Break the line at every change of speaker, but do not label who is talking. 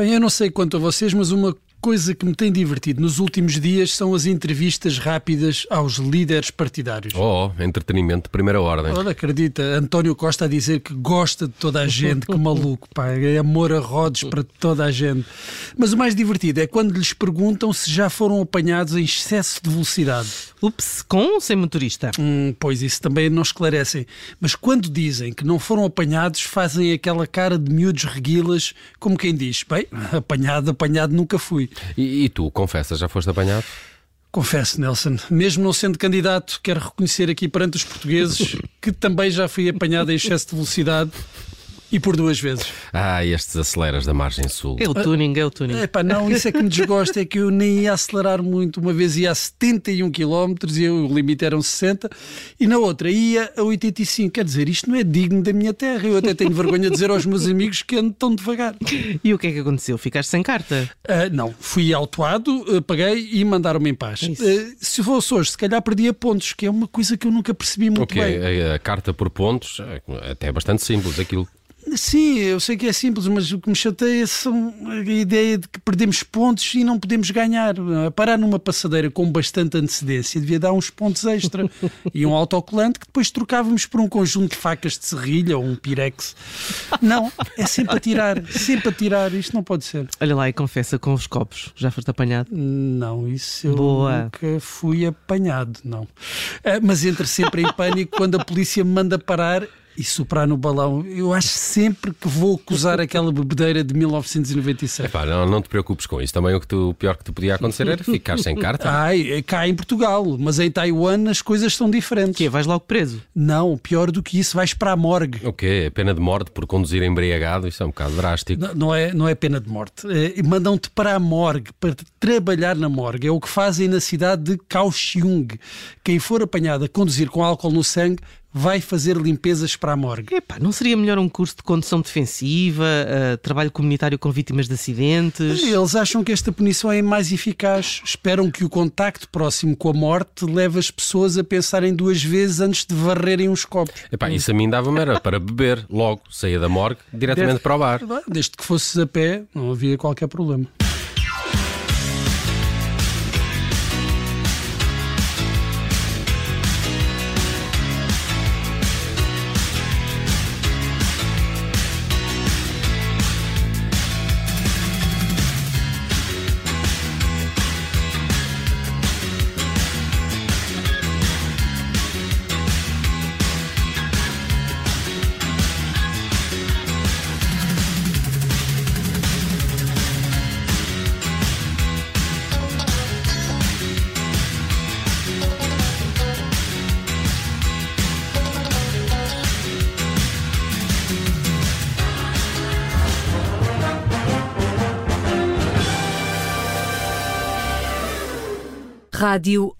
Bem, eu não sei quanto a vocês, mas uma coisa que me tem divertido nos últimos dias são as entrevistas rápidas aos líderes partidários.
Oh, entretenimento de primeira ordem.
Olha, acredita, António Costa a dizer que gosta de toda a gente, que maluco, pá, é amor a rodos para toda a gente. Mas o mais divertido é quando lhes perguntam se já foram apanhados em excesso de velocidade.
Ups, com ou sem motorista?
Hum, pois isso também não esclarecem. Mas quando dizem que não foram apanhados, fazem aquela cara de miúdos reguilas, como quem diz: bem, apanhado, apanhado nunca fui.
E, e tu, confessas, já foste apanhado?
Confesso, Nelson, mesmo não sendo candidato, quero reconhecer aqui perante os portugueses que também já fui apanhado em excesso de velocidade e por duas vezes.
Ah, estes aceleras da margem sul.
É o tuning, é o tuning.
Epá, não, isso é que me desgosta, é que eu nem ia acelerar muito. Uma vez ia a 71 km e eu, o limite eram 60, e na outra ia a 85. Quer dizer, isto não é digno da minha terra. Eu até tenho vergonha de dizer aos meus amigos que ando tão devagar.
E o que é que aconteceu? Ficaste sem carta?
Ah, não, fui autuado, ah, paguei e mandaram-me em paz. Ah, se fosse hoje, se calhar perdia pontos, que é uma coisa que eu nunca percebi muito
Ok,
bem.
a, a carta por pontos, é até bastante simples aquilo.
Sim, eu sei que é simples, mas o que me chateia são a ideia de que perdemos pontos e não podemos ganhar. Parar numa passadeira com bastante antecedência devia dar uns pontos extra e um autocolante que depois trocávamos por um conjunto de facas de serrilha ou um pirex. Não, é sempre a tirar, sempre a tirar. Isto não pode ser.
Olha lá e confessa com os copos. Já foste apanhado?
Não, isso eu
Boa.
nunca fui apanhado, não. Ah, Mas entra sempre em pânico quando a polícia me manda parar e soprar no balão. Eu acho sempre que vou acusar aquela bebedeira de 1997.
Epá, não, não te preocupes com isso. Também o, que tu- o pior que te podia acontecer era ficar sem carta.
Ai, é cá em Portugal, mas em Taiwan as coisas são diferentes.
Que é, vais logo preso.
Não, pior do que isso, vais para a morgue.
O quê? É Pena de morte por conduzir embriagado? Isso é um bocado drástico.
Não, não é, não é pena de morte. É, Mandam-te para a morgue, para trabalhar na morgue. É o que fazem na cidade de Kaohsiung. Quem for apanhado a conduzir com álcool no sangue vai fazer limpezas para a morgue.
Epá, não seria melhor um curso de condução defensiva, ah, trabalho comunitário com vítimas de acidentes?
Eles acham que esta punição é mais eficaz. Esperam que o contacto próximo com a morte leve as pessoas a pensarem duas vezes antes de varrerem os copos.
Epá, isso a mim dava-me era para beber logo, saía da morgue, diretamente para o bar.
Desde que fosses a pé, não havia qualquer problema.
Rádio